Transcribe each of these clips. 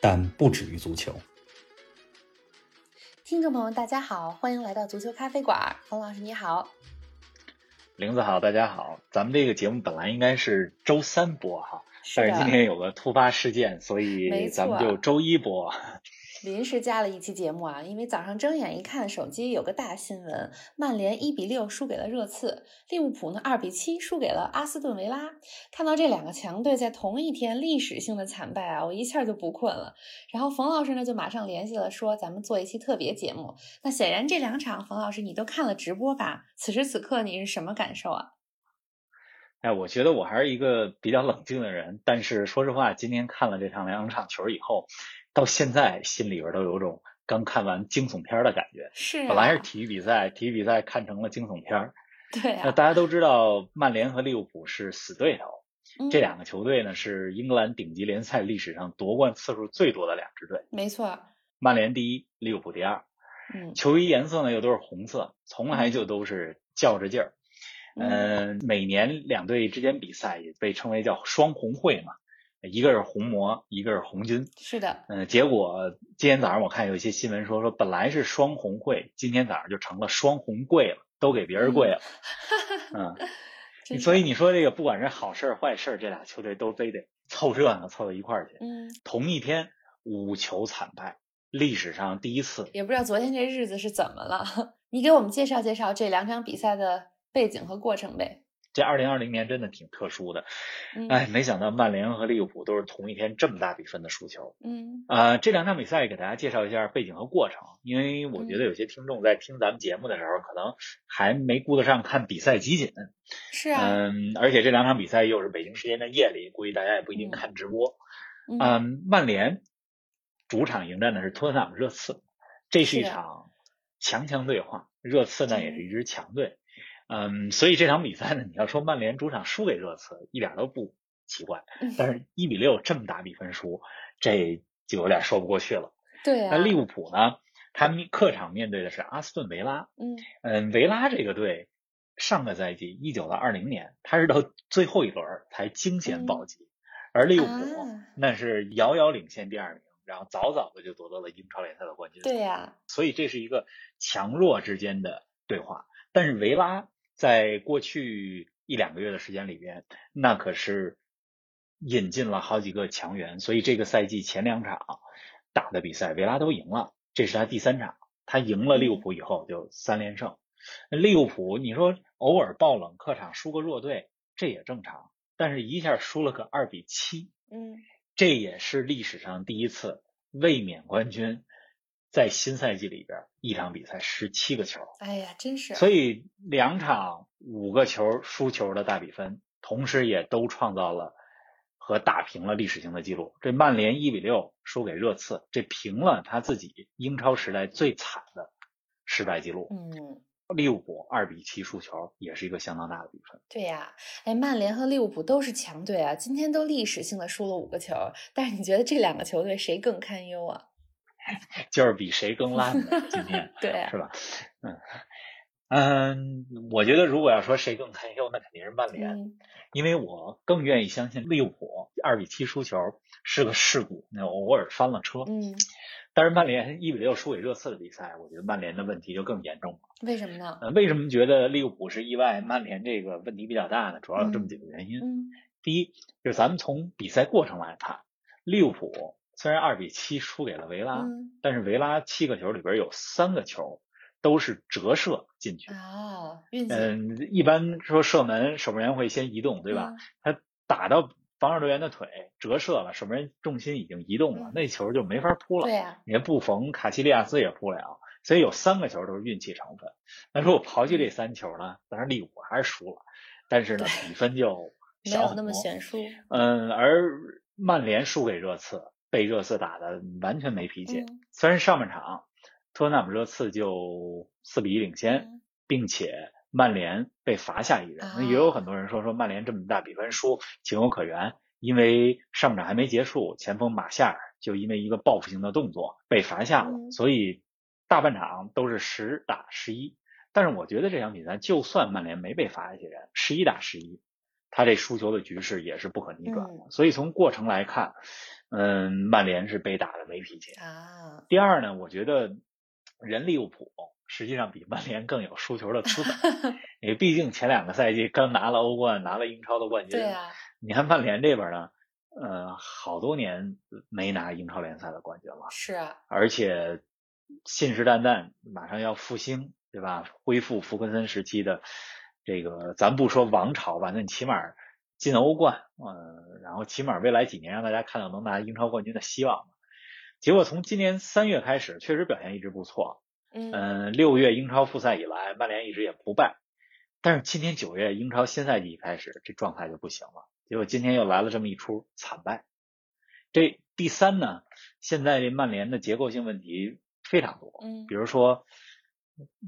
但不止于足球。听众朋友，大家好，欢迎来到足球咖啡馆。冯老师你好，玲子好，大家好。咱们这个节目本来应该是周三播哈，是但是今天有个突发事件，所以咱们就周一播。临时加了一期节目啊，因为早上睁眼一看，手机有个大新闻：曼联一比六输给了热刺，利物浦呢二比七输给了阿斯顿维拉。看到这两个强队在同一天历史性的惨败啊，我一下就不困了。然后冯老师呢就马上联系了，说咱们做一期特别节目。那显然这两场，冯老师你都看了直播吧？此时此刻你是什么感受啊？哎，我觉得我还是一个比较冷静的人，但是说实话，今天看了这场两场球以后，到现在心里边都有种刚看完惊悚片的感觉。是、啊，本来是体育比赛，体育比赛看成了惊悚片儿。对啊，那大家都知道，曼联和利物浦是死对头，嗯这两个球队呢是英格兰顶级联赛历史上夺冠次数最多的两支队。没错，曼联第一，利物浦第二。嗯球衣颜色呢又都是红色，从来就都是较着劲儿。嗯、每年两队之间比赛也被称为叫双红会嘛，一个是红魔，一个是红军。是的，嗯、结果今天早上我看有一些新闻说，说本来是双红会，今天早上就成了双红贵了，都给别人跪了。嗯，真是所以你说这个不管是好事儿坏事儿，这俩球队都非得凑热闹凑到一块儿去。嗯，同一天五球惨败，历史上第一次。也不知道昨天这日子是怎么了。你给我们介绍介绍这两场比赛的背景和过程呗。这二零二零年真的挺特殊的，嗯，哎，没想到曼联和利物浦都是同一天这么大比分的输球。嗯呃，这两场比赛给大家介绍一下背景和过程，因为我觉得有些听众在听咱们节目的时候，可能还没顾得上看比赛集锦。是啊，嗯，而且这两场比赛又是北京时间的夜里，估计大家也不一定嗯看直播。嗯嗯，曼联主场迎战的是托特纳姆热刺，这是一场强强对话。热刺呢也是一支强队，嗯，所以这场比赛呢，你要说曼联主场输给热刺，一点都不奇怪。嗯但是一比六这么大比分输，这就有点说不过去了。对啊，那利物浦呢，他们客场面对的是阿斯顿维拉，嗯嗯，维拉这个队上个赛季一九到二零年，他是到最后一轮儿才惊险保级，而利物浦、啊那是遥遥领先第二名，然后早早的就夺得了英超联赛的冠军。对呀、所以这是一个强弱之间的对话。但是维拉在过去一两个月的时间里边，那可是引进了好几个强援，所以这个赛季前两场打的比赛，维拉都赢了，这是他第三场，他赢了利物浦以后就三连胜。利物浦，你说偶尔爆冷，客场输个弱队，这也正常，但是一下输了个二比七，嗯这也是历史上第一次卫冕冠军在新赛季里边一场比赛十七个球，哎呀，真是，所以两场五个球输球的大比分，同时也都创造了和打平了历史性的记录。这曼联一比六输给热刺，这平了他自己英超时代最惨的失败记录。嗯，利物浦二比七输球也是一个相当大的比分。对呀、哎，曼联和利物浦都是强队啊，今天都历史性的输了五个球，但是你觉得这两个球队谁更堪忧啊？就是比谁更烂的 今天。对啊是吧？嗯嗯，我觉得如果要说谁更堪忧，那肯定是曼联，嗯因为我更愿意相信利物浦二比七输球是个事故，那偶尔翻了车。嗯，但是曼联一比六输给热刺的比赛，我觉得曼联的问题就更严重了。为什么呢？呃，为什么觉得利物浦是意外，曼联这个问题比较大呢？主要有这么几个原因。嗯第一，就是咱们从比赛过程来看，利物浦虽然二比七输给了维拉，嗯但是维拉七个球里边有三个球都是折射进去。哦，运气嗯，一般说射门，守门员会先移动，对吧？？他打到防守队员的腿，折射了，守门员重心已经移动了，嗯那球就没法扑了。对呀、你不缝，卡西利亚斯也扑不了，所以有三个球都是运气成分。那如果刨去这三球呢，当然利物浦还是输了，但是呢，比分就没小很多。有那么悬殊。嗯，而曼联输给热刺，被热刺打的完全没脾气。嗯虽然上半场托纳姆热刺就四比一领先，嗯并且曼联被罚下一人，那也有很多人说说曼联这么大比分输情有可原，因为上半场还没结束，前锋马夏尔就因为一个报复性的动作被罚下了，嗯所以大半场都是十打十一。但是我觉得这场比赛，就算曼联没被罚下去人，十一打十一，他这输球的局势也是不可逆转的。所以从过程来看，嗯，曼联是被打的没脾气。啊，第二呢，我觉得人利物浦实际上比曼联更有输球的资本，因为毕竟前两个赛季刚拿了欧冠，拿了英超的冠军。对啊，你看曼联这边呢，呃，好多年没拿英超联赛的冠军了，是啊，而且信誓旦旦马上要复兴，对吧？恢复福克森时期的这个，咱不说王朝吧，那你起码进欧冠，嗯、然后起码未来几年让大家看到能拿英超冠军的希望。结果从今年三月开始，确实表现一直不错。嗯嗯，六月英超复赛以来，曼联一直也不败。但是今年九月英超新赛季一开始，这状态就不行了。结果今天又来了这么一出惨败。这第三呢，现在这曼联的结构性问题非常多，嗯比如说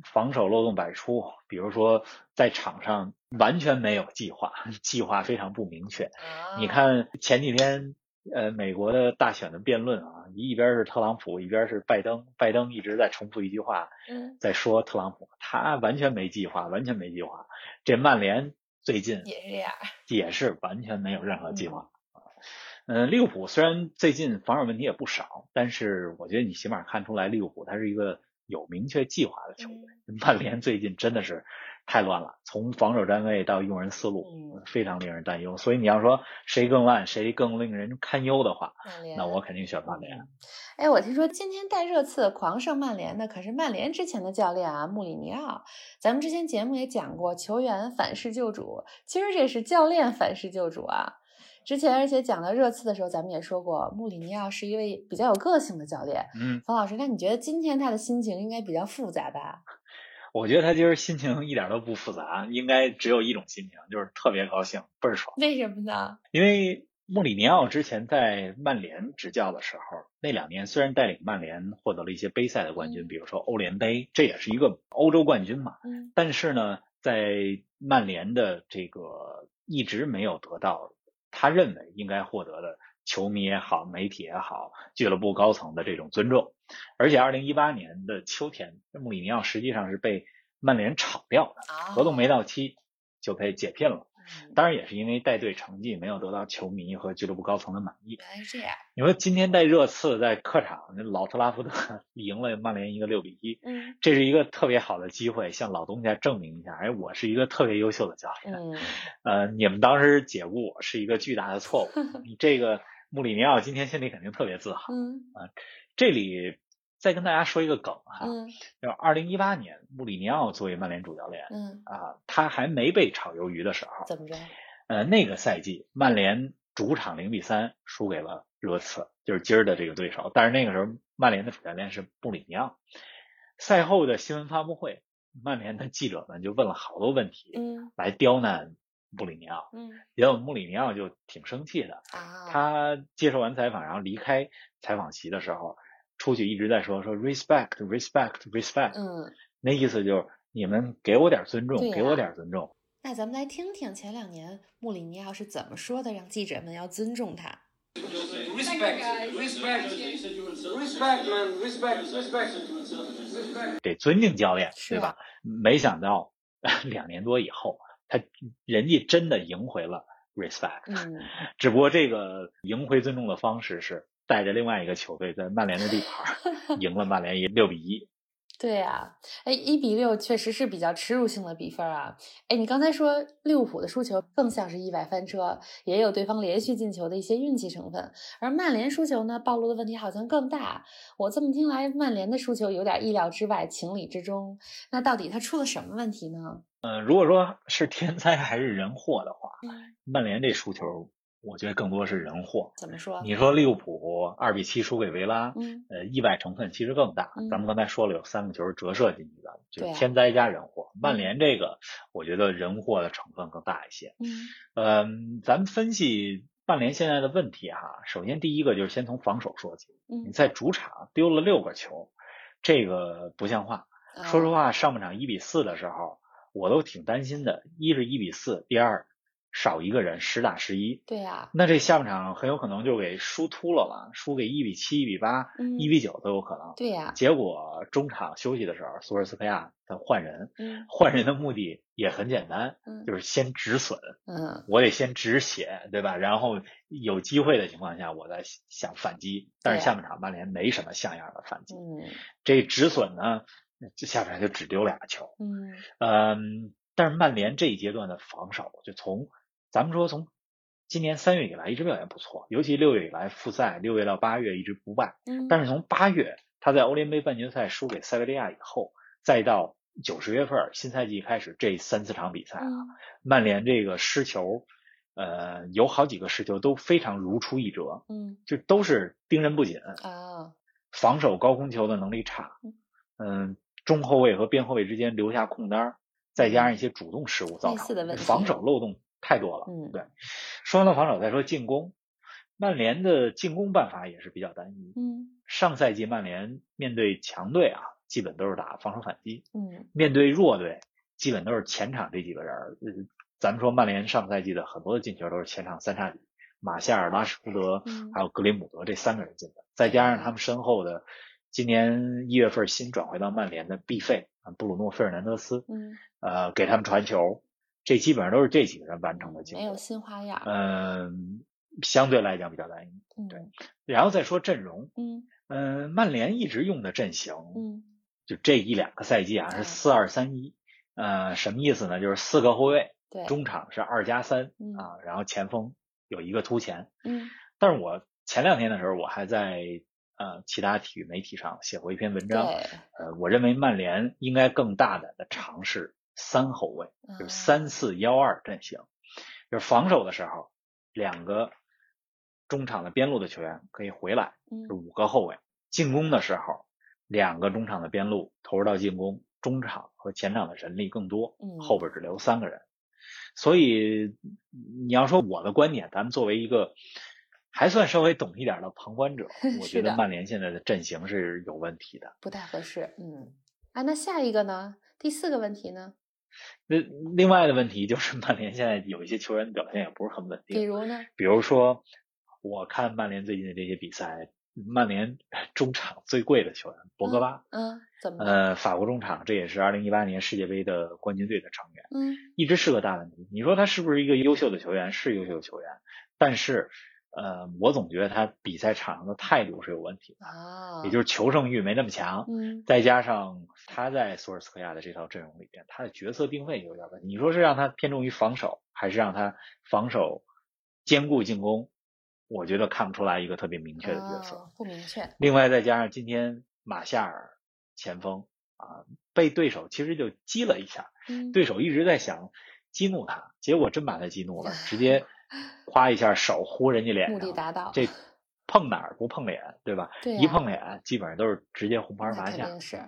防守漏洞百出，比如说在场上完全没有计划，计划非常不明确。啊，你看前几天，呃，美国的大选的辩论啊，一边是特朗普，一边是拜登，拜登一直在重复一句话，嗯在说特朗普，他完全没计划，完全没计划。这曼联最近也是这样，也是完全没有任何计划。嗯，利物浦虽然最近防守问题也不少，但是我觉得你起码看出来利物浦它是一个有明确计划的球队。嗯 曼联最近真的是太乱了，从防守站位到用人思路，嗯非常令人担忧。所以你要说谁更烂，谁更令人堪忧的话，那我肯定选曼联。哎，我听说今天带热刺狂胜曼联的可是曼联之前的教练啊，穆里尼奥。咱们之前节目也讲过，球员反噬救主，其实这是教练反噬救主啊。之前而且讲到热刺的时候，咱们也说过，穆里尼奥是一位比较有个性的教练。嗯，冯老师，那你觉得今天他的心情应该比较复杂吧？我觉得他今儿心情一点都不复杂，应该只有一种心情，就是特别高兴，倍儿爽。为什么呢？因为穆里尼奥之前在曼联执教的时候，那两年虽然带领曼联获得了一些杯赛的冠军，嗯比如说欧联杯，这也是一个欧洲冠军嘛。嗯但是呢，在曼联的这个一直没有得到他认为应该获得的球迷也好、媒体也好、俱乐部高层的这种尊重。而且，二零一八年的秋天，穆里尼奥实际上是被曼联炒掉的，啊，合同没到期就被解聘了。嗯当然，也是因为带队成绩没有得到球迷和俱乐部高层的满意。原来是这样。你说今天带热刺在客场，那老特拉福德 赢了曼联一个六比一，嗯这是一个特别好的机会，向老东家证明一下，哎，我是一个特别优秀的教练。嗯呃，你们当时解雇我是一个巨大的错误。你这个穆里尼奥今天心里肯定特别自豪。嗯这里再跟大家说一个梗哈，嗯就是二零一八年穆里尼奥作为曼联主教练嗯，啊，他还没被炒鱿鱼的时候，怎么着？呃，那个赛季曼联主场零比三输给了热刺，就是今儿的这个对手。但是那个时候曼联的主教练是穆里尼奥。赛后的新闻发布会，曼联的记者们就问了好多问题，嗯来刁难穆里尼奥。嗯结果穆里尼奥就挺生气的，啊，他接受完采访，然后离开采访席的时候，出去一直在说说 respect respect respect，、嗯，那意思就是你们给我点尊重，给我点尊重。那咱们来听听前两年穆里尼奥是怎么说的，让记者们要尊重他。Respect, respect, respect, man, respect, respect, respect. 得尊敬教练，是对吧？没想到 两年多以后，他人家真的赢回了 respect，、嗯只不过这个赢回尊重的方式是带着另外一个球队在曼联的地盘 赢了曼联一六比一。对呀、哎，一比六确实是比较耻辱性的比分啊。哎，你刚才说利物浦的输球更像是意外翻车，也有对方连续进球的一些运气成分，而曼联输球呢，暴露的问题好像更大。我这么听来，曼联的输球有点意料之外，情理之中。那到底他出了什么问题呢？呃，如果说是天灾还是人祸的话，嗯，曼联这输球，我觉得更多是人祸。怎么说？你说利物浦二比七输给维拉，嗯呃，意外成分其实更大。嗯咱们刚才说了，有三个球是折射进去的，就天灾加人祸。曼联这个，我觉得人祸的成分更大一些。嗯嗯，咱们分析曼联现在的问题哈，首先第一个就是先从防守说起。你嗯，在主场丢了六个球，这个不像话。说实哦，话，上半场一比四的时候，我都挺担心的。一是一比四，第二少一个人，十打十一。对呀，那这下半场很有可能就给输秃了嘛，输给一比七、一比八、嗯一比九都有可能。对呀，结果中场休息的时候，索尔斯克亚他换人，嗯换人的目的也很简单，嗯就是先止损，嗯，我得先止血，对吧？然后有机会的情况下，我再想反击。但是下半场曼联没什么像样的反击，嗯这止损呢，这下半场就只丢俩球。嗯嗯，但是曼联这一阶段的防守，就从咱们说从今年三月以来一直表现不错，尤其六月以来复赛，六月到八月一直不败。嗯，但是从八月他在欧联杯半决赛输给塞维利亚以后，再到九十月份新赛季开始这三四场比赛啊，嗯。曼联这个失球，呃，有好几个失球都非常如出一辙，嗯。就都是盯人不紧，啊，防守高空球的能力差，嗯，中后卫和边后卫之间留下空单儿，再加上一些主动失误造类似的防守漏洞太多了。嗯对。说完了防守，再说进攻，曼联的进攻办法也是比较单一。嗯上赛季曼联面对强队啊，基本都是打防守反击；嗯面对弱队，基本都是前场这几个人儿。呃，咱们说曼联上赛季的很多的进球都是前场三叉戟，马夏尔、拉什福德嗯还有格林姆德这三个人进的，再加上他们身后的今年一月份新转回到曼联的毕费啊，布鲁诺·费尔南德斯，嗯，呃，给他们传球，这基本上都是这几个人完成的进没有。新花样，嗯，相对来讲比较单一。嗯对然后再说阵容，嗯嗯，曼联一直用的阵型，嗯就这一两个赛季啊哎是四二三一，呃，什么意思呢？就是四个后卫，对，中场是二加三嗯啊，然后前锋有一个突前。嗯但是我前两天的时候，我还在呃其他体育媒体上写过一篇文章，对，呃，我认为曼联应该更大胆的尝试三后卫，就是啊三四幺二阵型，就是防守的时候，两个中场的边路的球员可以回来，嗯是五个后卫；进攻的时候，两个中场的边路投入到进攻，中场和前场的人力更多，嗯后边只留三个人。所以你要说我的观点，咱们作为一个还算稍微懂一点的旁观者，我觉得曼联现在的阵型是有问题的。不太合适，嗯，啊，那下一个呢？第四个问题呢？那另外的问题就是曼联现在有一些球员的表现也不是很稳定，比如呢？比如说我看曼联最近的这些比赛，曼联 中场最贵的球员博格巴，嗯，怎么？呃，法国中场，这也是二零一八年世界杯的冠军队的成员，嗯一直是个大问题。你说他是不是一个优秀的球员？是优秀的球员，但是呃，我总觉得他比赛场上的态度是有问题的，啊，也就是求胜欲没那么强。嗯再加上他在索尔斯克亚的这套阵容里边，他的角色定位有点问题。你说是让他偏重于防守，还是让他防守兼顾进攻？我觉得看不出来一个特别明确的角色。哦不明确，另外再加上今天马夏尔前锋啊，被对手其实就激了一下，嗯，对手一直在想激怒他，结果真把他激怒了，直接 夸一下手呼人家脸目的上，达到，这碰哪儿不碰脸，对吧？一碰脸基本上都是直接红牌那罚下。是，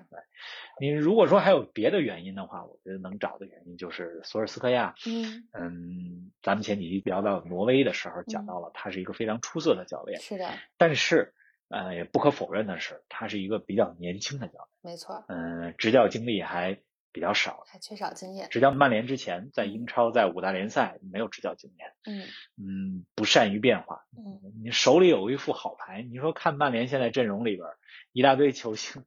你如果说还有别的原因的话，我觉得能找的原因就是索尔斯克亚。嗯，嗯，咱们前几期聊到挪威的时候，讲嗯。到了他是一个非常出色的教练，是的，但是呃，也不可否认的是，他是一个比较年轻的教练没错，练，嗯、执教经历还比较少。还缺少经验，执教曼联之前，在英超、在五大联赛没有执教经验，嗯嗯，不善于变化。嗯你手里有一副好牌，你说看曼联现在阵容里边一大堆球星，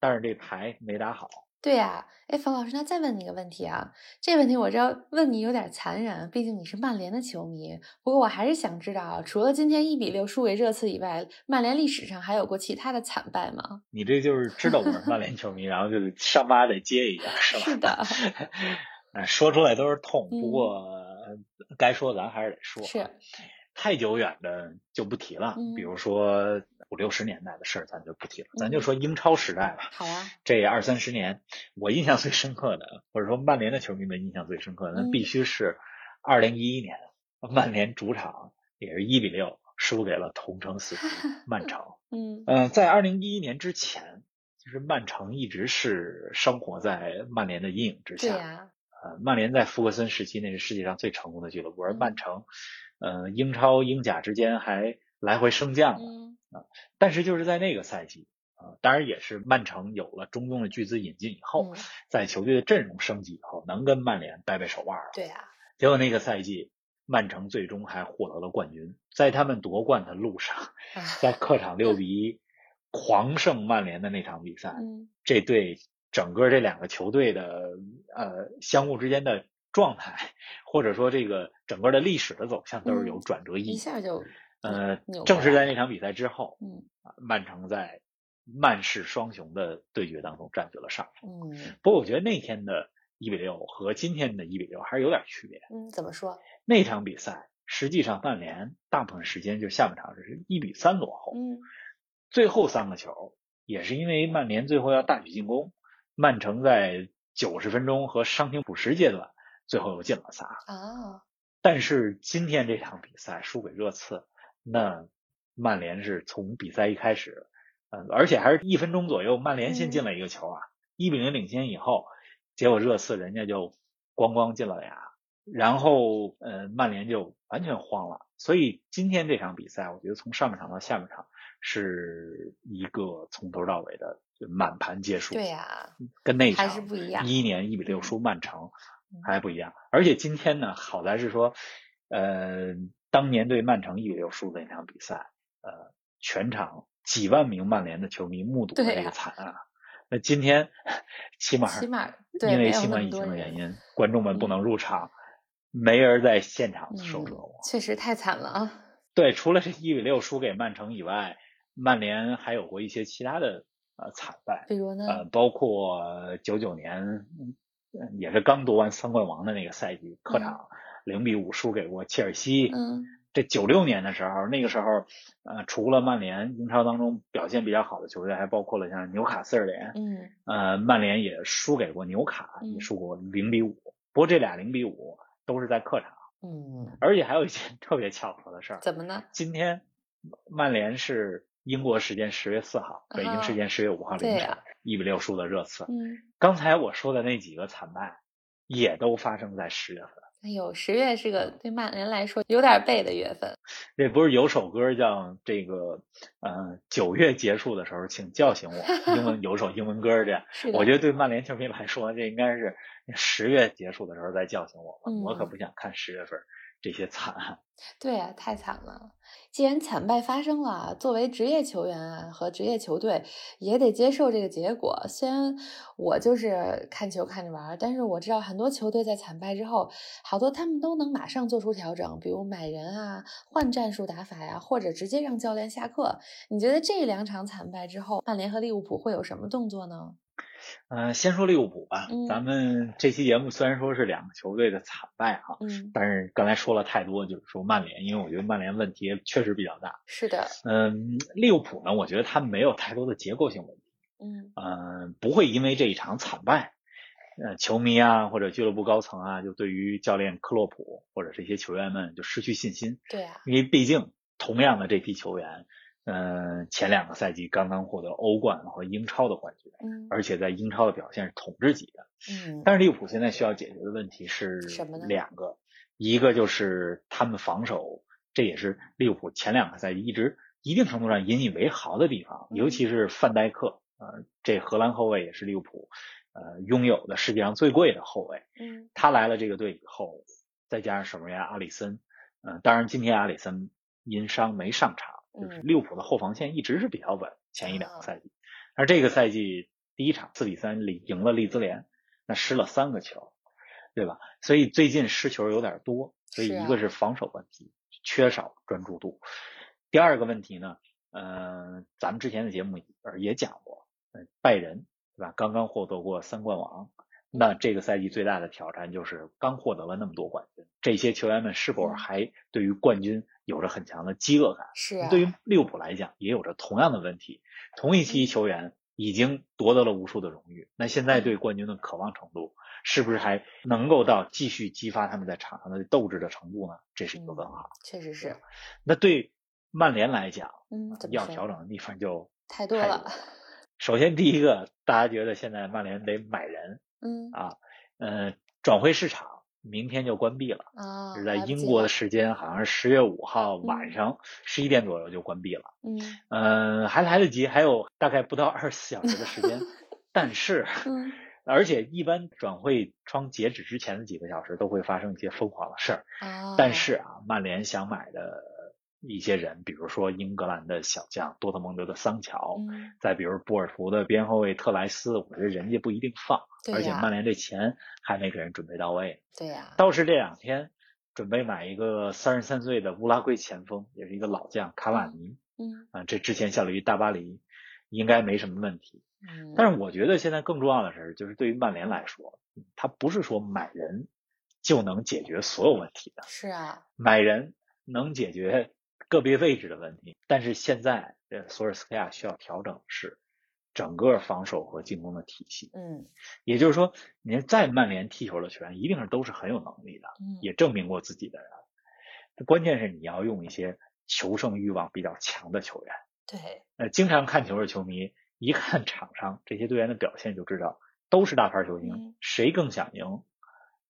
但是这牌没打好。对呀、哎，冯老师，那再问你一个问题啊，这问题我知道问你有点残忍，毕竟你是曼联的球迷。不过我还是想知道啊，除了今天一比六输给热刺以外，曼联历史上还有过其他的惨败吗？你这就是知道我是曼联球迷，然后就上巴得接一下，是吧？是的，哎说出来都是痛，嗯不过呃该说咱还是得说。是，太久远的就不提了，嗯比如说五六十年代的事儿，咱就不提了，咱就嗯说英超时代吧。好啊，这二三十年，我印象最深刻的，或者说曼联的球迷们印象最深刻的，那嗯必须是二零一一年曼联主场也是一比六输给了同城死敌 曼城。嗯嗯、在二零一一年之前，其实曼城一直是生活在曼联的阴影之下。对呀，呃，曼联在福格森时期那是世界上最成功的俱乐部，而嗯曼城，呃，英超、英甲之间还来回升降了。嗯但是就是在那个赛季，啊、当然也是曼城有了中东的巨资引进以后，嗯，在球队的阵容升级以后，能跟曼联掰掰手腕了。对啊，结果那个赛季，曼城最终还获得了冠军。在他们夺冠的路上，啊在客场六比一狂胜曼联的那场比赛，嗯这对整个这两个球队的呃相互之间的状态，或者说这个整个的历史的走向都是有嗯转折意义。一下就呃，正是在那场比赛之后，嗯啊曼城在曼市双雄的对决当中占据了上风。嗯不过我觉得那天的一比六和今天的一比六还是有点区别。嗯，怎么说？那场比赛实际上曼联大部分时间就下半场是一比三落后，嗯最后三个球也是因为曼联最后要大举进攻，曼城在九十分钟和伤停补时阶段最后又进了仨。啊，但是今天这场比赛输给热刺，那曼联是从比赛一开始，嗯，而且还是一分钟左右，曼联先进了一个球啊，一、比零领先以后，结果热刺人家就咣咣进了俩，然后呃，曼联就完全慌了。所以今天这场比赛，我觉得从上半场到下半场是一个从头到尾的就满盘皆输，对呀，跟那还场是不一样。一一年一比六嗯输曼城嗯还不一样，而且今天呢，好在是说，呃，当年对曼城一比六输的那场比赛，呃，全场几万名曼联的球迷目睹了这个惨案。那今天起码起码对因为新冠疫情的原因，观众们不嗯能入场，没人在现场受折嗯磨。，确实太惨了啊。对，除了这一比六输给曼城以外，曼联还有过一些其他的呃惨败。比如呢？呃，包括九九年，嗯也是刚夺完三冠王的那个赛季，客嗯场零比五输给过切尔西。嗯这九六年的时候，那个时候，呃，除了曼联，英超当中表现比较好的球队，还包括了像纽卡斯尔联，嗯呃，曼联也输给过纽卡，也嗯输过零比五。不过这俩零比五都是在客场，嗯，而且还有一件特别巧合的事儿，怎么呢？今天曼联是英国时间十月四号，北京时间十月五号凌晨一比六输的热刺。嗯，刚才我说的那几个惨败，也都发生在十月份。哎呦，十月是个对曼联来说有点背的月份。这不是有首歌叫这个，呃，九月结束的时候，请叫醒我。英文有首英文歌这样，我觉得对曼联球迷来说，这应该是十月结束的时候再叫醒我吧。嗯我可不想看十月份这些惨案。对啊，太惨了。既然惨败发生了，作为职业球员啊和职业球队也得接受这个结果。虽然我就是看球看着玩儿，但是我知道很多球队在惨败之后，好多他们都能马上做出调整，比如买人啊、换战术打法呀，或者直接让教练下课。你觉得这两场惨败之后，曼联和利物浦会有什么动作呢？嗯、先说利物浦吧。嗯咱们这期节目虽然说是两个球队的惨败哈，嗯，但是刚才说了太多，就是说曼联，因为我觉得曼联问题确实比较大。是的，嗯，利物浦呢，我觉得他没有太多的结构性问题。嗯嗯，不会因为这一场惨败，呃，球迷啊或者俱乐部高层啊，就对于教练克洛普或者这些球员们就失去信心，对啊，因为毕竟同样的这批球员，嗯、前两个赛季刚刚获得欧冠和英超的冠军，嗯而且在英超的表现是统治级的。嗯但是利物浦现在需要解决的问题是什么呢两个，一个就是他们防守，这也是利物浦前两个赛季一直一定程度上引以为豪的地方，嗯尤其是范戴克，呃，这荷兰后卫也是利物浦呃拥有的世界上最贵的后卫。嗯他来了这个队以后，再加上守门员阿里森，嗯、当然今天阿里森因伤没上场，就是嗯利物浦的后防线一直是比较稳，前一两啊个赛季，而这个赛季第一场四比三里赢了利兹联，那失了三个球，对吧？所以最近失球有点多，所以一个是防守问题，缺少专注度。第二个问题呢，呃，咱们之前的节目也讲过，呃，拜仁对吧？刚刚获得过三冠王，那这个赛季最大的挑战就是刚获得了那么多冠军，这些球员们是否嗯还对于冠军有着很强的饥饿感？是啊，对于利物浦来讲，也有着同样的问题。同一批球员已经夺得了无数的荣誉，那现在对冠军的渴望程度，是不是还能够到继续激发他们在场上的斗志的程度呢？这是一个问号。确实是，那对曼联来讲，嗯，要调整的地方就太多了，首先第一个，大家觉得现在曼联得买人嗯。啊，呃，转会市场明天就关闭了，啊，是在英国的时间，好像是十月五号嗯。晚上十一点左右就关闭了。嗯。呃，还来得及，还有大概不到二十四小时的时间，但是，嗯。而且一般转会窗截止之前的几个小时都会发生一些疯狂的事儿。啊，但。是啊，曼联想买的一些人，比如说英格兰的小将多特蒙德的桑乔，嗯，再比如波尔图的边后卫特莱斯，我觉得人家不一定放，而且曼联这钱还没给人准备到位。对呀，倒是这两天准备买一个三十三岁的乌拉圭前锋，也是一个老将卡瓦尼嗯啊，这之前效力于大巴黎，应该没什么问题。嗯，但是我觉得现在更重要的是，就是对于曼联来说，他不是说买人就能解决所有问题的，是啊，买人能解决个别位置的问题，但是现在呃索尔斯克亚需要调整的是整个防守和进攻的体系。嗯也就是说，你在曼联踢球的球员一定是都是很有能力的，嗯，也证明过自己的人。关键是你要用一些求胜欲望比较强的球员。对，呃，经常看球的球迷一看场上这些队员的表现，就知道都是大牌球星，嗯谁更想赢，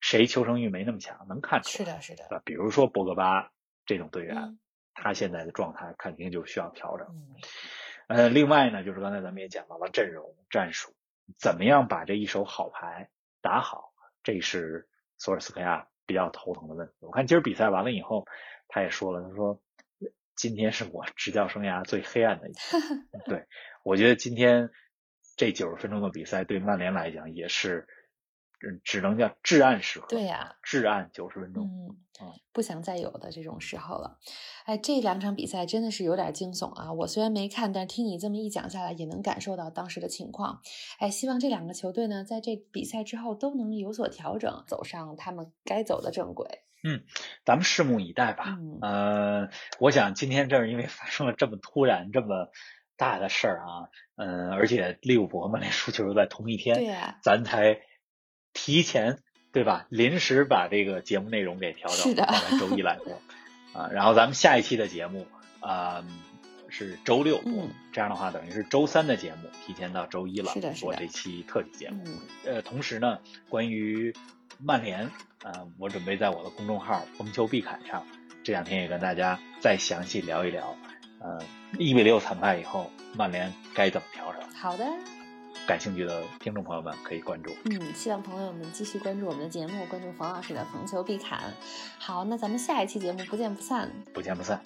谁求胜欲没那么强，能看出来。是的，是的，啊，比如说博格巴这种队员，嗯他现在的状态肯定就需要调整。嗯呃，另外呢，就是刚才咱们也讲到了阵容战术，怎么样把这一手好牌打好，这是索尔斯克亚比较头疼的问题。我看今儿比赛完了以后，他也说了，他说今天是我执教生涯最黑暗的一天。对，我觉得今天这九十分钟的比赛对曼联来讲也是，嗯，只能叫至暗时刻。对呀至暗九十分钟。不想再有的这种时候了。哎，这两场比赛真的是有点惊悚啊！我虽然没看，但听你这么一讲下来，也能感受到当时的情况。哎，希望这两个球队呢，在这比赛之后都能有所调整，走上他们该走的正轨。嗯咱们拭目以待吧。嗯呃，我想今天正是因为发生了这么突然、这么大的事儿啊，嗯、而且利物浦和曼联输球又在同一天，对呀、咱才提前对吧？临时把这个节目内容给调整，放在周一来播啊。然后咱们下一期的节目啊、是周六播，嗯这样的话等于是周三的节目提前到周一了，是的是的播这期特辑节目。嗯，呃，同时呢，关于曼联，呃，我准备在我的公众号“风球必侃”上，这两天也跟大家再详细聊一聊，呃，一比六惨败以后，曼联该怎么调整？好的。感兴趣的听众朋友们可以关注。嗯，希望朋友们继续关注我们的节目，关注冯老师的逢球必砍。好，那咱们下一期节目不见不散。不见不散。